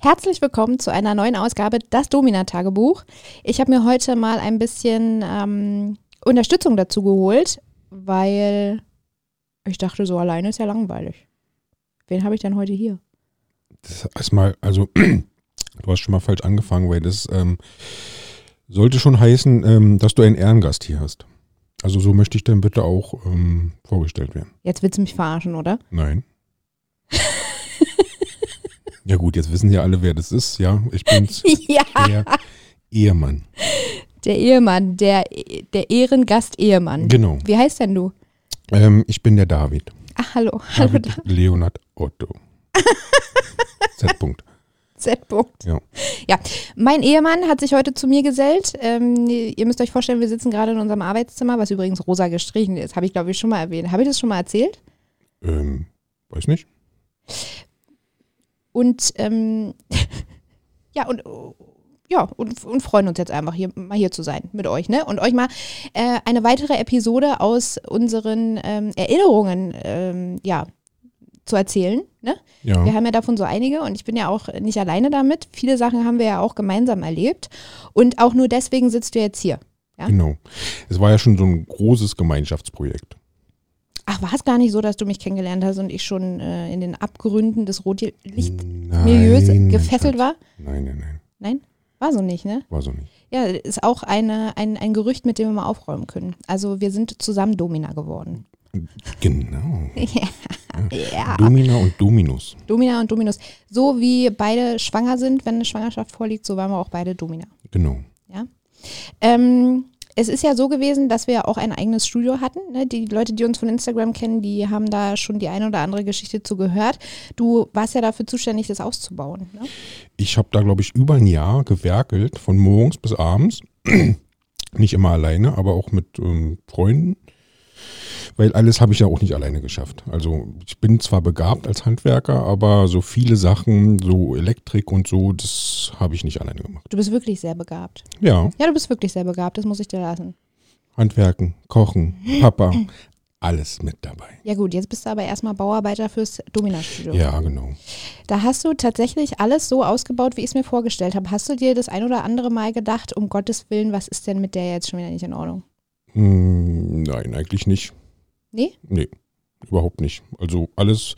Herzlich willkommen zu einer neuen Ausgabe Das Domina-Tagebuch. Ich habe mir heute mal ein bisschen ähm, Unterstützung dazu geholt, weil ich dachte, so alleine ist ja langweilig. Wen habe ich denn heute hier? Das ist erstmal, also du hast schon mal falsch angefangen, weil das ähm, sollte schon heißen, ähm, dass du einen Ehrengast hier hast. Also so möchte ich dann bitte auch ähm, vorgestellt werden. Jetzt willst du mich verarschen, oder? Nein. ja gut, jetzt wissen ja alle, wer das ist. Ja, ich bin's. ja. Der Ehemann. Der Ehemann, der, der Ehrengast-Ehemann. Genau. Wie heißt denn du? Ähm, ich bin der David. Ach, hallo. Hallo, David Leonard Otto. Z. -Punkt. Z. -Punkt. Ja. Ja, mein Ehemann hat sich heute zu mir gesellt. Ähm, ihr müsst euch vorstellen, wir sitzen gerade in unserem Arbeitszimmer, was übrigens rosa gestrichen ist. Habe ich, glaube ich, schon mal erwähnt. Habe ich das schon mal erzählt? Ähm, weiß nicht. Und ähm, ja, und ja, und, und freuen uns jetzt einfach hier mal hier zu sein mit euch, ne? Und euch mal äh, eine weitere Episode aus unseren ähm, Erinnerungen ähm, ja, zu erzählen. Ne? Ja. Wir haben ja davon so einige und ich bin ja auch nicht alleine damit. Viele Sachen haben wir ja auch gemeinsam erlebt. Und auch nur deswegen sitzt du jetzt hier. Ja? Genau. Es war ja schon so ein großes Gemeinschaftsprojekt. Ach, war es gar nicht so, dass du mich kennengelernt hast und ich schon äh, in den Abgründen des Rotlichtmilieus gefesselt war? Nein, nein, nein. Nein? War so nicht, ne? War so nicht. Ja, ist auch eine, ein, ein Gerücht, mit dem wir mal aufräumen können. Also wir sind zusammen Domina geworden. Genau. ja. Domina und Dominus. Domina und Dominus. So wie beide schwanger sind, wenn eine Schwangerschaft vorliegt, so waren wir auch beide Domina. Genau. Ähm, es ist ja so gewesen, dass wir auch ein eigenes Studio hatten. Ne? Die Leute, die uns von Instagram kennen, die haben da schon die eine oder andere Geschichte zu gehört. Du warst ja dafür zuständig, das auszubauen. Ne? Ich habe da, glaube ich, über ein Jahr gewerkelt, von morgens bis abends. nicht immer alleine, aber auch mit ähm, Freunden. Weil alles habe ich ja auch nicht alleine geschafft. Also ich bin zwar begabt als Handwerker, aber so viele Sachen, so Elektrik und so, das habe ich nicht alleine gemacht. Du bist wirklich sehr begabt. Ja, Ja, du bist wirklich sehr begabt, das muss ich dir lassen. Handwerken, Kochen, Papa, alles mit dabei. Ja gut, jetzt bist du aber erstmal Bauarbeiter fürs Domina-Studio. Ja, genau. Da hast du tatsächlich alles so ausgebaut, wie ich es mir vorgestellt habe. Hast du dir das ein oder andere Mal gedacht, um Gottes Willen, was ist denn mit der jetzt schon wieder nicht in Ordnung? Hm, nein, eigentlich nicht. Nee? Nee, überhaupt nicht. Also alles,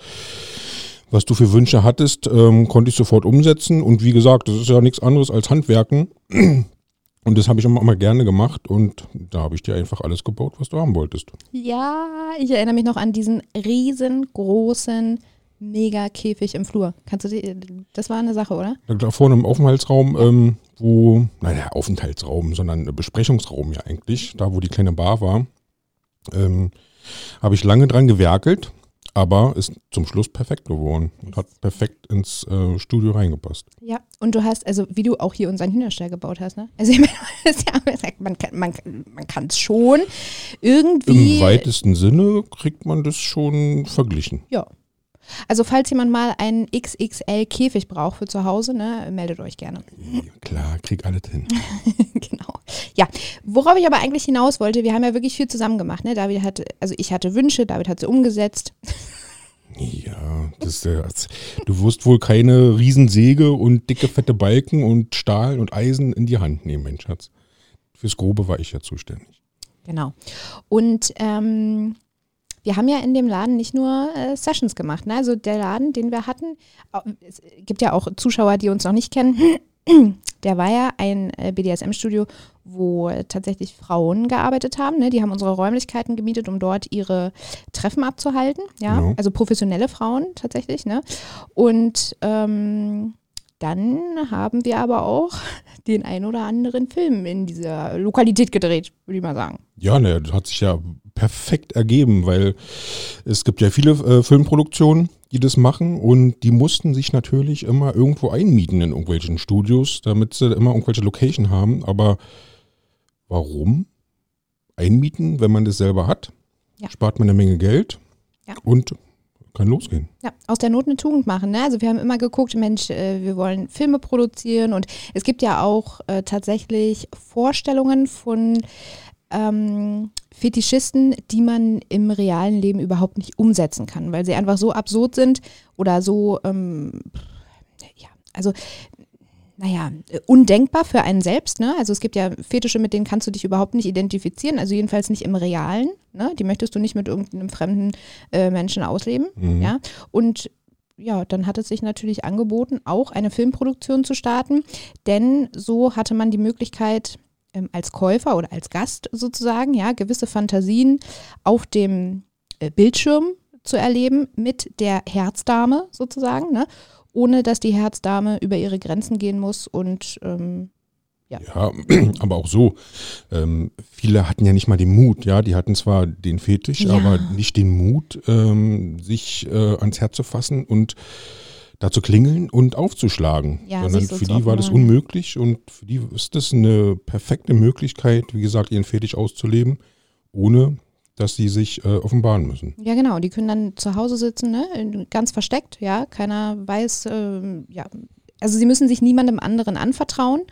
was du für Wünsche hattest, ähm, konnte ich sofort umsetzen. Und wie gesagt, das ist ja nichts anderes als Handwerken. Und das habe ich immer, immer gerne gemacht. Und da habe ich dir einfach alles gebaut, was du haben wolltest. Ja, ich erinnere mich noch an diesen riesengroßen Mega-Käfig im Flur. Kannst du dir, das war eine Sache, oder? Da vorne im Aufenthaltsraum, ähm, wo, naja, Aufenthaltsraum, sondern Besprechungsraum ja eigentlich, da wo die kleine Bar war, ähm, habe ich lange dran gewerkelt, aber ist zum Schluss perfekt geworden und hat perfekt ins äh, Studio reingepasst. Ja, und du hast, also wie du auch hier unseren Hühnerstall gebaut hast, ne? Also ich meine, ja, man kann man, man kann es schon irgendwie. Im weitesten Sinne kriegt man das schon verglichen. Ja. Also falls jemand mal einen XXL Käfig braucht für zu Hause, ne, meldet euch gerne. Klar, krieg alles hin. genau. Ja, worauf ich aber eigentlich hinaus wollte, wir haben ja wirklich viel zusammen gemacht, ne? David hatte, also ich hatte Wünsche, David hat sie umgesetzt. Ja, das ist der, du wirst wohl keine Riesensäge und dicke, fette Balken und Stahl und Eisen in die Hand nehmen, mein Schatz. Fürs Grobe war ich ja zuständig. Genau. Und ähm, wir haben ja in dem Laden nicht nur äh, Sessions gemacht. Ne? Also der Laden, den wir hatten, es gibt ja auch Zuschauer, die uns noch nicht kennen. Der war ja ein äh, BDSM-Studio, wo tatsächlich Frauen gearbeitet haben. Ne? Die haben unsere Räumlichkeiten gemietet, um dort ihre Treffen abzuhalten. Ja, Genau. also professionelle Frauen tatsächlich. Ne? Und ähm, dann haben wir aber auch den ein oder anderen Film in dieser Lokalität gedreht, würde ich mal sagen. Ja, ne, das hat sich ja perfekt ergeben, weil es gibt ja viele äh, Filmproduktionen, die das machen und die mussten sich natürlich immer irgendwo einmieten in irgendwelchen Studios, damit sie immer irgendwelche Location haben. Aber warum einmieten, wenn man das selber hat? Ja. Spart man eine Menge Geld Ja. und kann losgehen. Ja, aus der Not eine Tugend machen. Ne? Also wir haben immer geguckt, Mensch, äh, wir wollen Filme produzieren und es gibt ja auch äh, tatsächlich Vorstellungen von ähm, Fetischisten, die man im realen Leben überhaupt nicht umsetzen kann, weil sie einfach so absurd sind oder so, ähm, ja, also naja, undenkbar für einen selbst. Ne? Also es gibt ja Fetische, mit denen kannst du dich überhaupt nicht identifizieren, also jedenfalls nicht im Realen. Ne? Die möchtest du nicht mit irgendeinem fremden äh, Menschen ausleben. Mhm. Ja? Und ja, dann hat es sich natürlich angeboten, auch eine Filmproduktion zu starten, denn so hatte man die Möglichkeit, ähm, als Käufer oder als Gast sozusagen, ja, gewisse Fantasien auf dem äh, Bildschirm zu erleben mit der Herzdame sozusagen, ne? ohne dass die Herzdame über ihre Grenzen gehen muss und ähm, Ja, aber auch so. Ähm, viele hatten ja nicht mal den Mut, ja. Die hatten zwar den Fetisch, Ja. aber nicht den Mut, ähm, sich äh, ans Herz zu fassen und da zu klingeln und aufzuschlagen. Ja, Sondern für die war das unmöglich und für die ist das eine perfekte Möglichkeit, wie gesagt, ihren Fetisch auszuleben, ohne dass sie sich äh, offenbaren müssen. Ja, genau. Die können dann zu Hause sitzen, ne? ganz versteckt, ja. Keiner weiß, ähm, ja. Also sie müssen sich niemandem anderen anvertrauen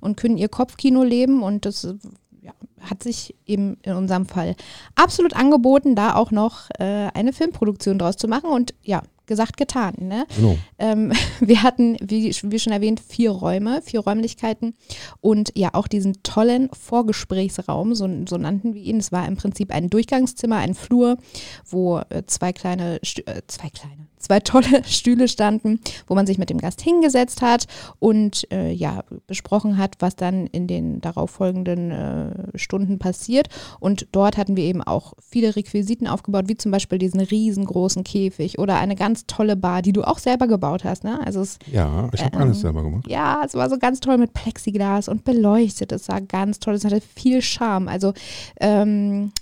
und können ihr Kopfkino leben und das äh, ja, hat sich eben in unserem Fall absolut angeboten, da auch noch äh, eine Filmproduktion draus zu machen und ja, gesagt, getan. Ne? Genau. Ähm, wir hatten, wie, wie schon erwähnt, vier Räume, vier Räumlichkeiten und ja auch diesen tollen Vorgesprächsraum, so, so nannten wir ihn. Es war im Prinzip ein Durchgangszimmer, ein Flur, wo äh, zwei kleine, äh, zwei kleine, zwei tolle Stühle standen, wo man sich mit dem Gast hingesetzt hat und äh, ja besprochen hat, was dann in den darauffolgenden äh, Stunden passiert. Und dort hatten wir eben auch viele Requisiten aufgebaut, wie zum Beispiel diesen riesengroßen Käfig oder eine ganz tolle Bar, die du auch selber gebaut hast. Ne? Also es Ja, ich habe Ähm, alles selber gemacht. ja, es war so ganz toll mit Plexiglas und beleuchtet. Es war ganz toll. Es hatte viel Charme. Also ähm,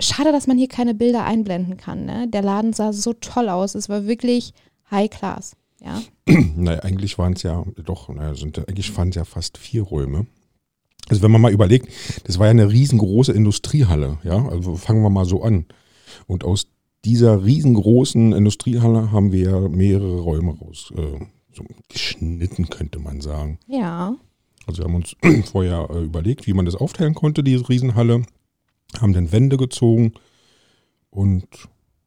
schade, dass man hier keine Bilder einblenden kann. Ne? Der Laden sah so toll aus. Es war wirklich High Class. Ja, Naja, eigentlich waren es ja, doch, naja, sind, eigentlich waren es ja fast vier Räume. Also wenn man mal überlegt, das war ja eine riesengroße Industriehalle, ja, also fangen wir mal so an. Und aus dieser riesengroßen Industriehalle haben wir mehrere Räume raus, äh, so geschnitten, könnte man sagen. ja. Also wir haben uns vorher äh, überlegt, wie man das aufteilen konnte, diese Riesenhalle, haben dann Wände gezogen und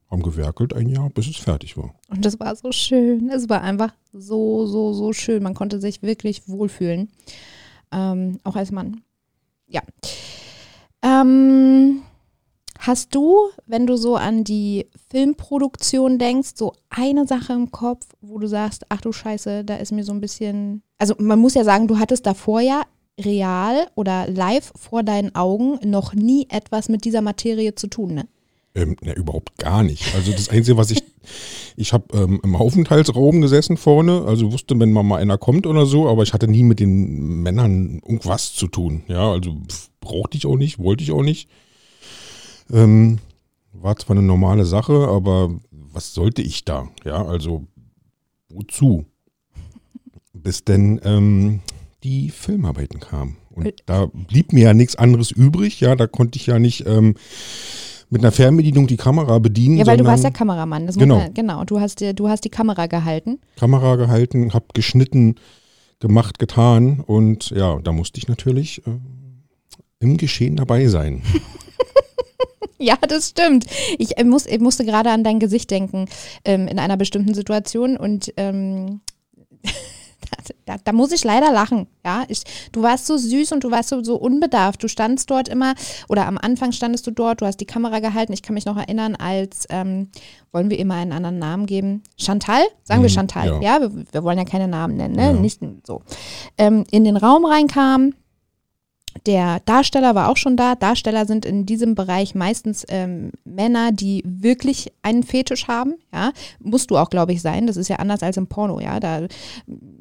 haben gewerkelt ein Jahr, bis es fertig war. Und das war so schön. Es war einfach so, so, so schön. Man konnte sich wirklich wohlfühlen. Ähm, auch als Mann. Ja. Ähm, hast du, wenn du so an die Filmproduktion denkst, so eine Sache im Kopf, wo du sagst, ach du Scheiße, da ist mir so ein bisschen. Also man muss ja sagen, du hattest davor ja real oder live vor deinen Augen noch nie etwas mit dieser Materie zu tun, ne? Ähm, ne, überhaupt gar nicht. Also das Einzige, was ich, ich habe ähm, im Aufenthaltsraum gesessen vorne, also wusste, wenn mal einer kommt oder so, aber ich hatte nie mit den Männern irgendwas zu tun. Ja, also pff, brauchte ich auch nicht, wollte ich auch nicht. Ähm, war zwar eine normale Sache, aber was sollte ich da? Ja, also wozu? Bis denn ähm, die Filmarbeiten kamen. Und Äh. da blieb mir ja nichts anderes übrig. Ja, da konnte ich ja nicht ähm, mit einer Fernbedienung die Kamera bedienen. Ja, weil du warst ja Kameramann. Das muss Genau. Man, genau. Du hast, du hast die Kamera gehalten. Kamera gehalten, habe geschnitten, gemacht, getan und ja, da musste ich natürlich äh, im Geschehen dabei sein. Ja, das stimmt. Ich, äh, muss, ich musste gerade an dein Gesicht denken ähm, in einer bestimmten Situation und ähm, da, da, da muss ich leider lachen. Ja, ich, du warst so süß und du warst so, so unbedarft. Du standst dort immer oder am Anfang standest du dort. Du hast die Kamera gehalten. Ich kann mich noch erinnern, als ähm, wollen wir immer einen anderen Namen geben? Chantal, sagen wir Mhm, Chantal. ja. Ja, wir, wir wollen ja keine Namen nennen, ne? Ja. Nicht so. Ähm, in den Raum reinkam. Der Darsteller war auch schon da. Darsteller sind in diesem Bereich meistens ähm, Männer, die wirklich einen Fetisch haben. Ja, musst du auch, glaube ich, sein. Das ist ja anders als im Porno. Ja, da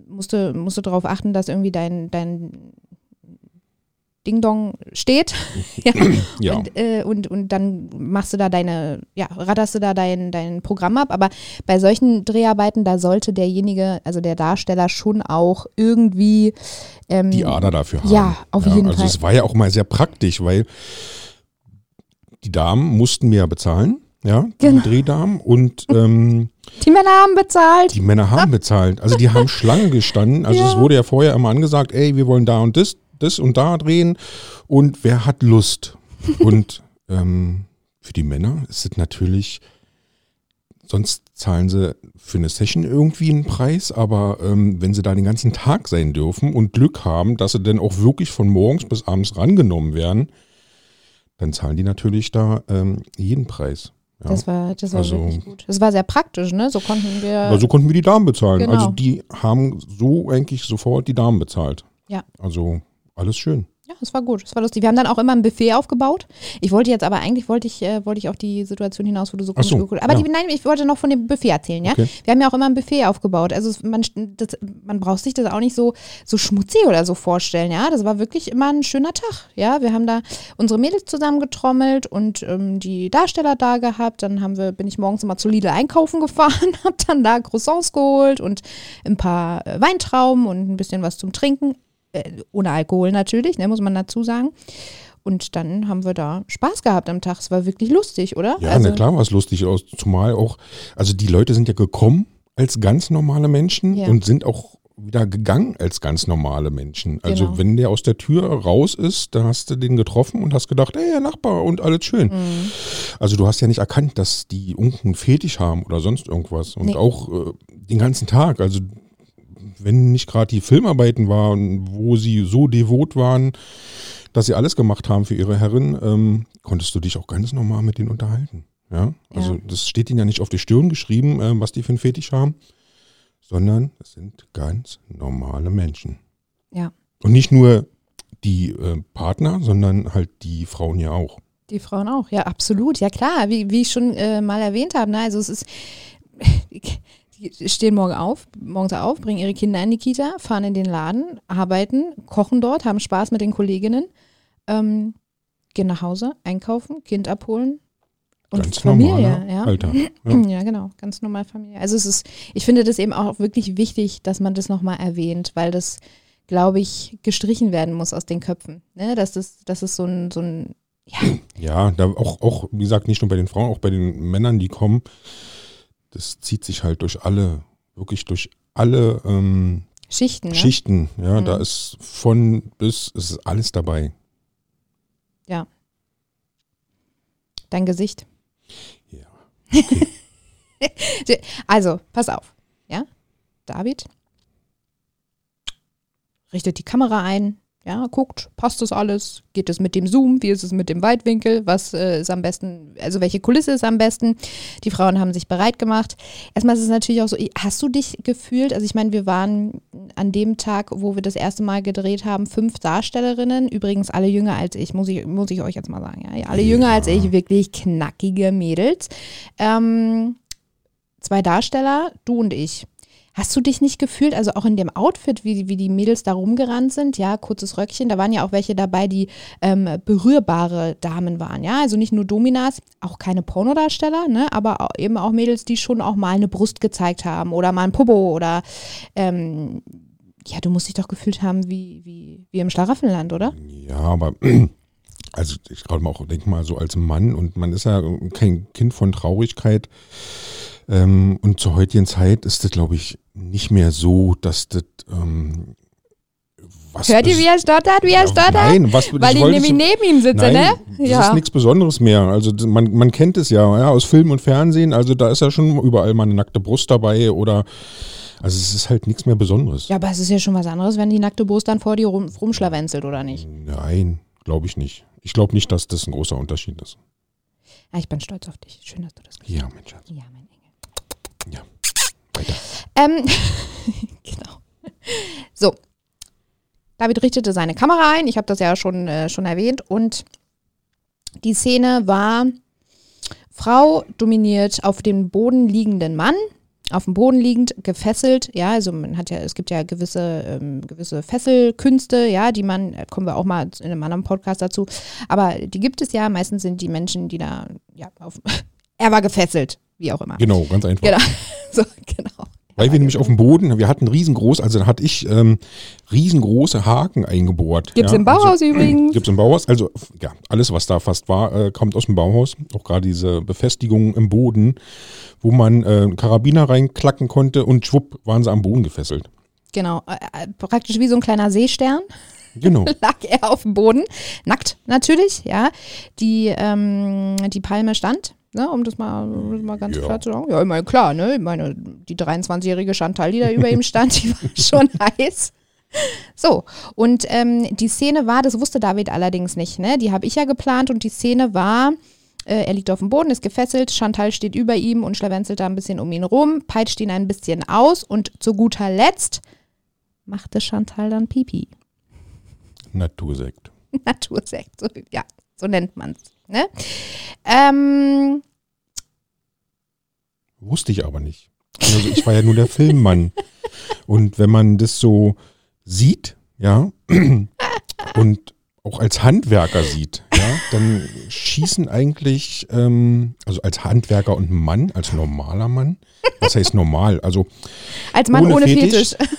musst du, musst du darauf achten, dass irgendwie dein, dein Ding Dong steht. ja. Ja, Und, äh, und, und dann machst du da deine, ja, ratterst du da dein, dein Programm ab. Aber bei solchen Dreharbeiten, da sollte derjenige, also der Darsteller, schon auch irgendwie ähm, die Ader dafür haben. Ja, auf jeden also Fall. es war ja auch mal sehr praktisch, weil die Damen mussten mir ja bezahlen, ja, die Genau. Drehdamen und ähm, Die Männer haben bezahlt. Die Männer haben bezahlt. Also die haben Schlangen gestanden. Also Ja. es wurde ja vorher immer angesagt, ey, wir wollen da und das, das und da drehen. Und wer hat Lust? Und ähm, für die Männer ist es natürlich, sonst zahlen sie für eine Session irgendwie einen Preis, aber ähm, wenn sie da den ganzen Tag sein dürfen und Glück haben, dass sie dann auch wirklich von morgens bis abends rangenommen werden, dann zahlen die natürlich da ähm, jeden Preis. Ja. Das war, das war Also- wirklich gut. Das war sehr praktisch, ne? So konnten wir. Aber so konnten wir die Damen bezahlen. Genau. Also die haben so eigentlich sofort die Damen bezahlt. Ja. Also alles schön. Ja, es war gut, es war lustig. Wir haben dann auch immer ein Buffet aufgebaut. Ich wollte jetzt aber eigentlich wollte ich äh, wollte ich auf die Situation hinaus, wo du so Ach so, komisch geguckt- Aber ja. die, nein, ich wollte noch von dem Buffet erzählen, ja. Okay. Wir haben ja auch immer ein Buffet aufgebaut. Also es- man das, man braucht sich das auch nicht so so schmutzig oder so vorstellen, ja. Das war wirklich immer ein schöner Tag, ja. Wir haben da unsere Mädels zusammengetrommelt und ähm, die Darsteller da gehabt. Dann haben wir bin ich morgens immer zu Lidl einkaufen gefahren, habe dann da Croissants geholt und ein paar äh, Weintrauben und ein bisschen was zum Trinken. Äh, ohne Alkohol natürlich, ne, muss man dazu sagen. Und dann haben wir da Spaß gehabt am Tag. Es war wirklich lustig, oder? Ja, also, na klar war es lustig aus. Zumal auch, also die Leute sind ja gekommen als ganz normale Menschen Ja. und sind auch wieder gegangen als ganz normale Menschen. Also Genau. wenn der aus der Tür raus ist, dann hast du den getroffen und hast gedacht, ey, Nachbar und alles schön. Mhm. Also du hast ja nicht erkannt, dass die irgendeinen Fetisch haben oder sonst irgendwas. Und Nee. auch äh, den ganzen Tag. Also wenn nicht gerade die Filmarbeiten waren, wo sie so devot waren, dass sie alles gemacht haben für ihre Herrin, ähm, konntest du dich auch ganz normal mit denen unterhalten. Ja, also Ja. das steht ihnen ja nicht auf die Stirn geschrieben, äh, was die für einen Fetisch haben, sondern es sind ganz normale Menschen. Ja. Und nicht nur die äh, Partner, sondern halt die Frauen ja auch. Die Frauen auch, ja, absolut. Ja, klar, wie, wie ich schon äh, mal erwähnt habe. Ne? Also, es ist, die stehen morgen auf, morgens auf, bringen ihre Kinder in die Kita, fahren in den Laden, arbeiten, kochen dort, haben Spaß mit den Kolleginnen, ähm, gehen nach Hause, einkaufen, Kind abholen und ganz Familie. normaler Ja. Alltag. Ja. Ja, genau, ganz normal Familie. Also es ist, ich finde das eben auch wirklich wichtig, dass man das nochmal erwähnt, weil das, glaube ich, gestrichen werden muss aus den Köpfen. Ne? Dass das, das ist so ein, so ein, ja, Ja, da auch, auch, wie gesagt, nicht nur bei den Frauen, auch bei den Männern, die kommen, das zieht sich halt durch alle, wirklich durch alle ähm, Schichten. Ne? Schichten. Ja, Mhm. da ist von bis, es ist alles dabei. Dein Gesicht. Ja. Also, pass auf. Ja, David richtet die Kamera ein. Ja, guckt, passt das alles? Geht es mit dem Zoom? Wie ist es mit dem Weitwinkel? Was äh, ist am besten? Also, welche Kulisse ist am besten? Die Frauen haben sich bereit gemacht. Erstmal ist es natürlich auch so, hast du dich gefühlt? Also, ich meine, wir waren an dem Tag, wo wir das erste Mal gedreht haben, fünf Darstellerinnen. Übrigens alle jünger als ich, muss ich, muss ich euch jetzt mal sagen. Ja, alle jünger Ja. als ich, wirklich knackige Mädels. Ähm, zwei Darsteller, du und ich. Hast du dich nicht gefühlt, also auch in dem Outfit, wie, wie die Mädels da rumgerannt sind, ja, kurzes Röckchen, da waren ja auch welche dabei, die ähm, berührbare Damen waren, ja, also nicht nur Dominas, auch keine Pornodarsteller, ne, aber auch, eben auch Mädels, die schon auch mal eine Brust gezeigt haben oder mal ein Popo oder, ähm, ja, du musst dich doch gefühlt haben wie, wie, wie im Schlaraffenland, oder? Ja, aber also ich gerade mal auch denke mal so als Mann und man ist ja kein Kind von Traurigkeit. Ähm, und zur heutigen Zeit ist das, glaube ich, nicht mehr so, dass das ähm, was Hört ihr, wie er stottert, wie er Ja, stottert? Nein, was Weil ich ich nämlich neben ihm sitze, Nein, ne? das Ja. ist nichts Besonderes mehr. Also man, man kennt es ja, ja, aus Film und Fernsehen. Also da ist ja schon überall mal eine nackte Brust dabei oder also es ist halt nichts mehr Besonderes. Ja, aber es ist ja schon was anderes, wenn die nackte Brust dann vor dir rum, rumschlawenzelt, oder nicht? Nein, glaube ich nicht. Ich glaube nicht, dass das ein großer Unterschied ist. Ja, ich bin stolz auf dich. Schön, dass du das Ja, mein Schatz. Ja, mein. Ja. Weiter. Ähm, genau. So. David richtete seine Kamera ein. Ich habe das ja schon, äh, schon erwähnt. Und die Szene war Frau dominiert auf dem Boden liegenden Mann. Auf dem Boden liegend, gefesselt, ja, also man hat ja, es gibt ja gewisse, ähm, gewisse Fesselkünste, ja, die man, da kommen wir auch mal in einem anderen Podcast dazu, aber die gibt es ja, meistens sind die Menschen, die da, ja, auf, er war gefesselt, wie auch immer. Genau, ganz einfach. Genau. So, genau. Weil wir nämlich auf dem Boden, wir hatten riesengroß, also da hatte ich ähm, riesengroße Haken eingebohrt. Gibt's ja, im Bauhaus also, übrigens. Gibt's im Bauhaus. Also ja, alles, was da fast war, äh, kommt aus dem Bauhaus. Auch gerade diese Befestigungen im Boden, wo man äh, Karabiner reinklacken konnte und schwupp waren sie am Boden gefesselt. Genau, äh, äh, praktisch wie so ein kleiner Seestern Genau. lag er auf dem Boden, nackt natürlich, ja. Die, ähm, die Palme stand Ne, um das mal, um das mal ganz Ja. klar zu sagen. Ja, ich meine, klar, ne? Ich meine, die 23-jährige Chantal, die da über ihm stand, die war schon heiß. So, und ähm, die Szene war, das wusste David allerdings nicht, ne? Die habe ich ja geplant und die Szene war, äh, er liegt auf dem Boden, ist gefesselt, Chantal steht über ihm und schlawenzelt da ein bisschen um ihn rum, peitscht ihn ein bisschen aus und zu guter Letzt machte Chantal dann Pipi. Natursekt. Natursekt, so, ja, so nennt man es. Ne? Ähm, Wusste ich aber nicht. Also ich war ja nur der Filmmann. Und wenn man das so sieht, ja, und auch als Handwerker sieht, ja, dann schießen eigentlich, ähm, also als Handwerker und Mann, als normaler Mann, was heißt normal? Also als Mann ohne, Ohne Fetisch. Fetisch.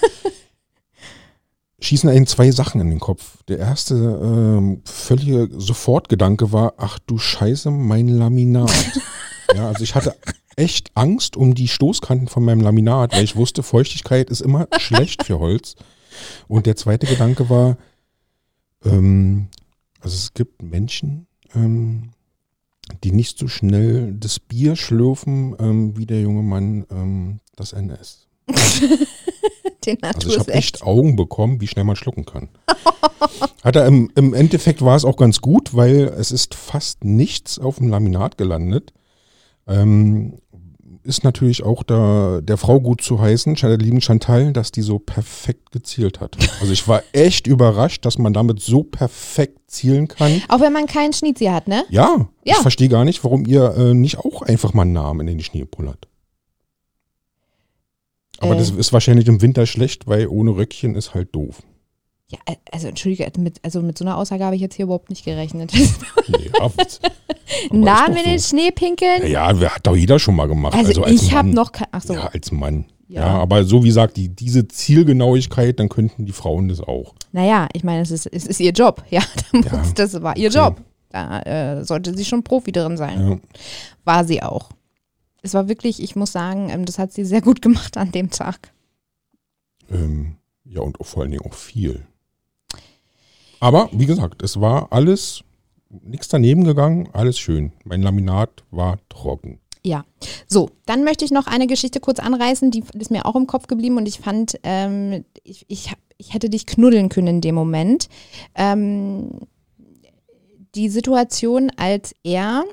Schießen einen zwei Sachen in den Kopf. Der erste ähm, völlige Sofortgedanke war, ach du Scheiße, mein Laminat. ja, also ich hatte echt Angst um die Stoßkanten von meinem Laminat, weil ich wusste, Feuchtigkeit ist immer schlecht für Holz. Und der zweite Gedanke war, ähm, also es gibt Menschen, ähm, die nicht so schnell das Bier schlürfen ähm, wie der junge Mann ähm, das NS. Den Also ich habe echt Augen bekommen, wie schnell man schlucken kann. Hat er im, Im Endeffekt war es auch ganz gut, weil es ist fast nichts auf dem Laminat gelandet. Ähm, ist natürlich auch da, der Frau gut zu heißen, der lieben Chantal, dass die so perfekt gezielt hat. Also ich war echt überrascht, dass man damit so perfekt zielen kann. Auch wenn man keinen Schniezi hat, ne? Ja, ich Ja. verstehe gar nicht, warum ihr äh, nicht auch einfach mal einen Namen in den Schnee pullert. Aber Äh. das ist wahrscheinlich im Winter schlecht, weil ohne Röckchen ist halt doof. Ja, äh, also entschuldige, mit, also mit so einer Aussage habe ich jetzt hier überhaupt nicht gerechnet. Nee, ja, ist in den Schnee pinkeln? Ja, wer- hat doch jeder schon mal gemacht. Also, Also, als ich habe noch kein. Ach so. Ja, als Mann. Ja. Ja. aber so wie gesagt, die, diese Zielgenauigkeit, dann könnten die Frauen das auch. Naja, ich meine, es ist, es ist ihr Job. Ja, Ja. das war ihr Okay. Job. Da äh, sollte sie schon Profi drin sein. Ja. War sie auch. Es war wirklich, ich muss sagen, ähm, das hat sie sehr gut gemacht an dem Tag. Ähm, ja, und vor allen Dingen auch viel. Aber wie gesagt, es war alles, nichts daneben gegangen, alles schön. Mein Laminat war trocken. Ja. So, dann möchte ich noch eine Geschichte kurz anreißen, die ist mir auch im Kopf geblieben und ich fand, ähm, ich, ich, ich hätte dich knuddeln können in dem Moment. Ähm, die Situation, als er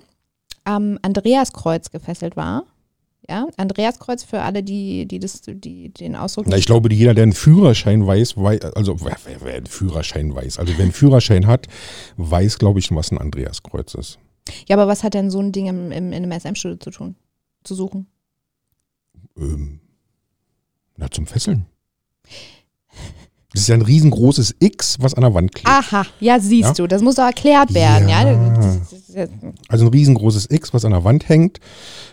am Andreaskreuz gefesselt war. Ja, Andreaskreuz für alle, die, die, das, die den Ausdruck Na, ich glaube, jeder, der einen Führerschein weiß, wei- also wer, wer, wer einen Führerschein weiß, also wer einen Führerschein hat, weiß, glaube ich, was ein Andreaskreuz ist. Ja, aber was hat denn so ein Ding im, im, in einem SM-Studio zu tun? Zu suchen? Ähm, na, zum Fesseln. Das ist ja ein riesengroßes X, was an der Wand klebt. Aha, ja, siehst Ja. du, das muss doch erklärt werden, ja. Ja. Also ein riesengroßes X, was an der Wand hängt,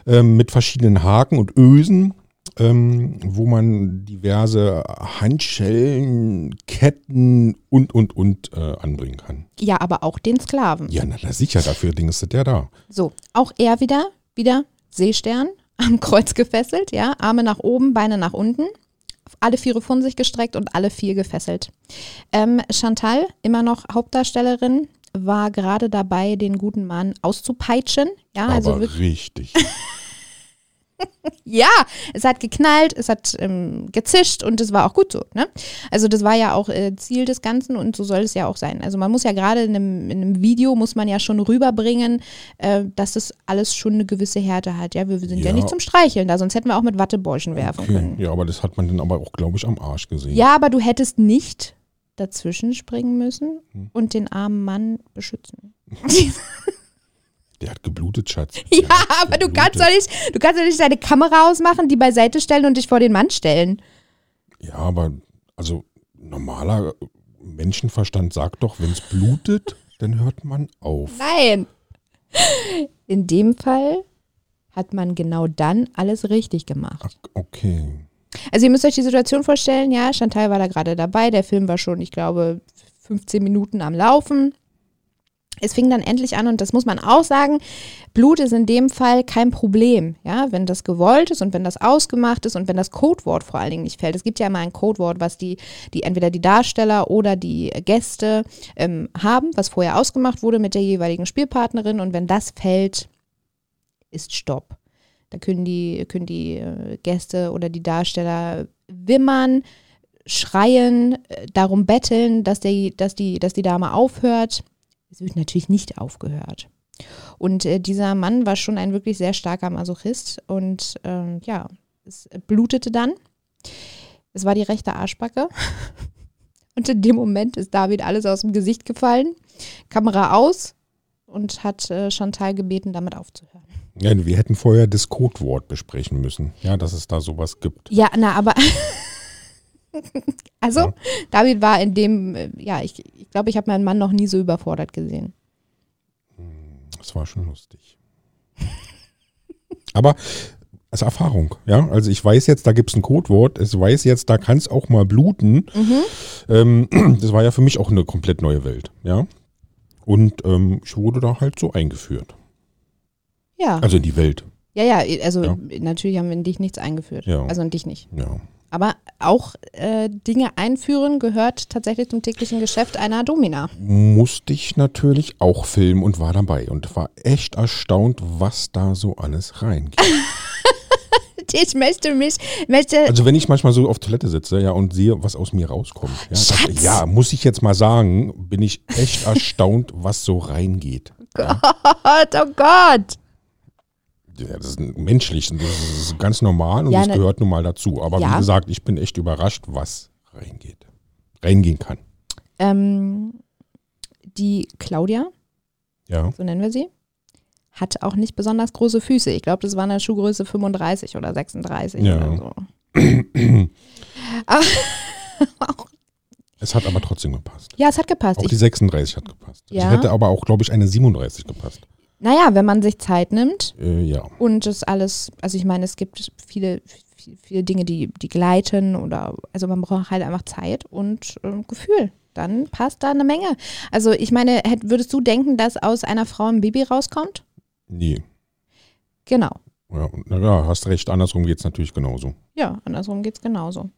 ähm, mit verschiedenen Haken und Ösen, ähm, wo man diverse Handschellen, Ketten und, und, und äh, anbringen kann. Ja, aber auch den Sklaven. Ja, na, na sicher, dafür Ding ist der da. So, auch er wieder, wieder Seestern, am Kreuz gefesselt, ja, Arme nach oben, Beine nach unten, alle Viere von sich gestreckt und alle vier gefesselt. Ähm, Chantal, immer noch Hauptdarstellerin, war gerade dabei, den guten Mann auszupeitschen. Ja, also Aber wirklich, richtig. ja, es hat geknallt, es hat ähm, gezischt und es war auch gut so. Ne? Also das war ja auch äh, Ziel des Ganzen und so soll es ja auch sein. Also man muss ja gerade in einem, in einem Video, muss man ja schon rüberbringen, äh, dass das alles schon eine gewisse Härte hat. Ja, wir sind ja, Ja. nicht zum Streicheln da, sonst hätten wir auch mit Wattebäuschen werfen Okay. können. Ja, aber das hat man dann aber auch, glaube ich, am Arsch gesehen. Ja, aber du hättest nicht dazwischen springen müssen Hm. und den armen Mann beschützen. Der hat geblutet, Schatz. Ja, Der hat aber du kannst doch nicht, du kannst doch nicht deine Kamera ausmachen, die beiseite stellen und dich vor den Mann stellen. Ja, aber also normaler Menschenverstand sagt doch, wenn es blutet, dann hört man auf. Nein. In dem Fall hat man genau dann alles richtig gemacht. Ach, okay. Also ihr müsst euch die Situation vorstellen, ja, Chantal war da gerade dabei, der Film war schon, ich glaube, 15 Minuten am Laufen. Es fing dann endlich an und das muss man auch sagen, Blut ist in dem Fall kein Problem, ja, wenn das gewollt ist und wenn das ausgemacht ist und wenn das Codewort vor allen Dingen nicht fällt. Es gibt ja immer ein Codewort, was die, die entweder die Darsteller oder die Gäste ähm, haben, was vorher ausgemacht wurde mit der jeweiligen Spielpartnerin und wenn das fällt, ist Stopp. Da können die, können die äh, Gäste oder die Darsteller wimmern, schreien, äh, darum betteln, dass, der, dass, die, dass die Dame aufhört. Es wird natürlich nicht aufgehört. Und äh, dieser Mann war schon ein wirklich sehr starker Masochist und ähm, ja, es blutete dann. Es war die rechte Arschbacke. Und in dem Moment ist David alles aus dem Gesicht gefallen, Kamera aus und hat äh, Chantal gebeten, damit aufzuhören. Ja, wir hätten vorher das Codewort besprechen müssen, ja, dass es da sowas gibt. Ja, na, aber also ja. David war in dem, äh, ja, ich glaube, ich, glaub, ich habe meinen Mann noch nie so überfordert gesehen. Das war schon lustig. aber als Erfahrung, ja. Also ich weiß jetzt, da gibt es ein Codewort, ich weiß jetzt, da kann es auch mal bluten. Mhm. Ähm, das war ja für mich auch eine komplett neue Welt, ja. Und ähm, ich wurde da halt so eingeführt. Ja. Also in die Welt. Ja, ja, also ja. natürlich haben wir in dich nichts eingeführt. Ja. Also in dich nicht. Ja. Aber auch äh, Dinge einführen gehört tatsächlich zum täglichen Geschäft einer Domina. Musste ich natürlich auch filmen und war dabei und war echt erstaunt, was da so alles reingeht. ich möchte mich, möchte. Also wenn ich manchmal so auf Toilette sitze, ja, und sehe, was aus mir rauskommt, ja, das, ja muss ich jetzt mal sagen, bin ich echt erstaunt, was so reingeht. Gott, oh Gott ja, das ist menschlich, das ist ganz normal und ja, das ne, gehört nun mal dazu. Aber ja. wie gesagt, ich bin echt überrascht, was reingeht, reingehen kann. Ähm, die Claudia, ja. so nennen wir sie, hat auch nicht besonders große Füße. Ich glaube, das war eine Schuhgröße 35 oder 36 ja. oder so. es hat aber trotzdem gepasst. Ja, es hat gepasst. Auch die 36 hat gepasst. Ja. Es hätte aber auch, glaube ich, eine 37 gepasst. Naja, wenn man sich Zeit nimmt äh, ja. und das alles, also ich meine, es gibt viele, viele Dinge, die, die gleiten oder, also man braucht halt einfach Zeit und äh, Gefühl. Dann passt da eine Menge. Also ich meine, hätt, würdest du denken, dass aus einer Frau ein Baby rauskommt? Nee. Genau. Ja, ja hast recht, andersrum geht es natürlich genauso. Ja, andersrum geht es genauso.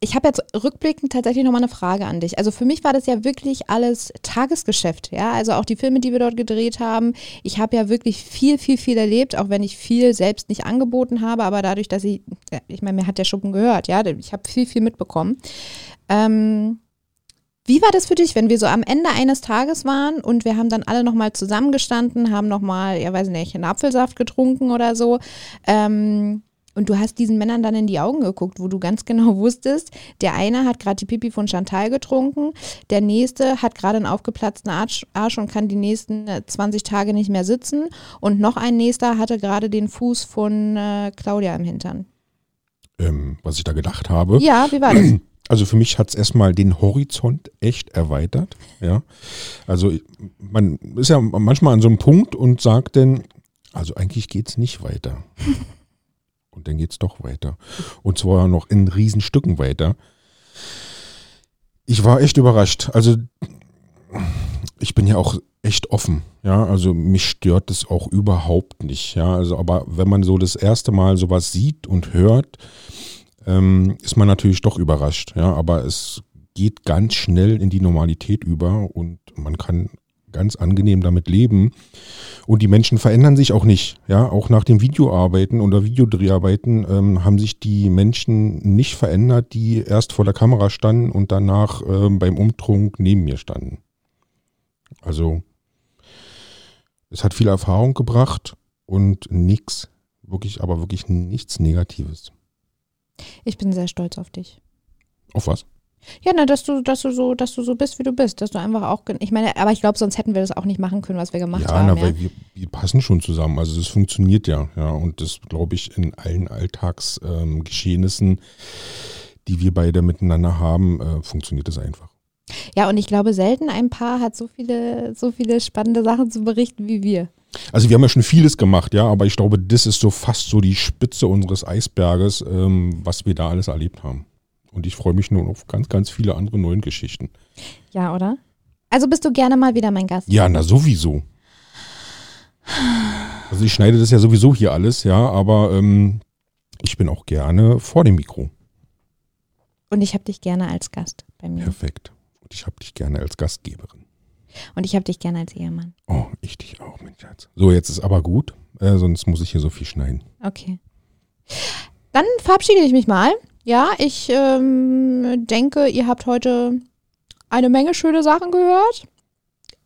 Ich habe jetzt rückblickend tatsächlich nochmal eine Frage an dich. Also für mich war das ja wirklich alles Tagesgeschäft, ja. Also auch die Filme, die wir dort gedreht haben. Ich habe ja wirklich viel, viel, viel erlebt, auch wenn ich viel selbst nicht angeboten habe, aber dadurch, dass ich, ich meine, mir hat der Schuppen gehört, ja. Ich habe viel, viel mitbekommen. Ähm, wie war das für dich, wenn wir so am Ende eines Tages waren und wir haben dann alle nochmal zusammengestanden, haben nochmal, ja weiß nicht, einen Apfelsaft getrunken oder so? Ähm, und du hast diesen Männern dann in die Augen geguckt, wo du ganz genau wusstest, der eine hat gerade die Pipi von Chantal getrunken, der nächste hat gerade einen aufgeplatzten Arsch, Arsch, und kann die nächsten 20 äh, Tage nicht mehr sitzen. Und noch ein nächster hatte gerade den Fuß von äh, Claudia im Hintern. Ähm, was ich da gedacht habe. Ja, wie war das? Also für mich hat es erstmal den Horizont echt erweitert. Ja. Also man ist ja manchmal an so einem Punkt und sagt dann, also eigentlich geht es nicht weiter. Und dann geht es doch weiter. Und zwar noch in Riesenstücken weiter. Ich war echt überrascht. Also ich bin ja auch echt offen. Ja, also mich stört das auch überhaupt nicht. Ja, also aber wenn man so das erste Mal sowas sieht und hört, ähm, ist man natürlich doch überrascht. Ja, aber es geht ganz schnell in die Normalität über und man kann ganz angenehm damit leben. Und die Menschen verändern sich auch nicht. Ja, auch nach dem Videoarbeiten oder Videodreharbeiten ähm, haben sich die Menschen nicht verändert, die erst vor der Kamera standen und danach ähm, beim Umtrunk neben mir standen. Also es hat viel Erfahrung gebracht und nichts, wirklich, aber wirklich nichts Negatives. Ich bin sehr stolz auf dich. Auf was? Ja, na, dass du, dass du so, dass du so bist, wie du bist, dass du einfach auch, ich meine, aber ich glaube, sonst hätten wir das auch nicht machen können, was wir gemacht ja, haben. Na, ja, weil wir, wir, passen schon zusammen. Also das funktioniert ja, ja. Und das glaube ich in allen Alltagsgeschehnissen, ähm, die wir beide miteinander haben, äh, funktioniert das einfach. Ja, und ich glaube, selten ein Paar hat so viele, so viele spannende Sachen zu berichten wie wir. Also wir haben ja schon vieles gemacht, ja, aber ich glaube, das ist so fast so die Spitze unseres Eisberges, ähm, was wir da alles erlebt haben. Und ich freue mich nun auf ganz, ganz viele andere neuen Geschichten. Ja, oder? Also bist du gerne mal wieder mein Gast? Ja, na sowieso. Also ich schneide das ja sowieso hier alles, ja, aber ähm, ich bin auch gerne vor dem Mikro. Und ich habe dich gerne als Gast bei mir. Perfekt. Und ich habe dich gerne als Gastgeberin. Und ich habe dich gerne als Ehemann. Oh, ich dich auch, mein Schatz. So, jetzt ist aber gut, äh, sonst muss ich hier so viel schneiden. Okay. Dann verabschiede ich mich mal. Ja, ich ähm, denke, ihr habt heute eine Menge schöne Sachen gehört.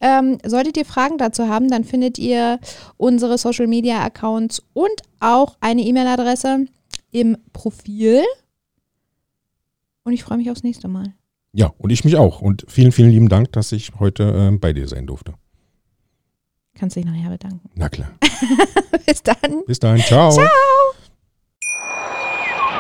Ähm, solltet ihr Fragen dazu haben, dann findet ihr unsere Social Media Accounts und auch eine E-Mail-Adresse im Profil. Und ich freue mich aufs nächste Mal. Ja, und ich mich auch. Und vielen, vielen lieben Dank, dass ich heute äh, bei dir sein durfte. Kannst dich nachher bedanken. Na klar. Bis dann. Bis dann. Ciao. Ciao.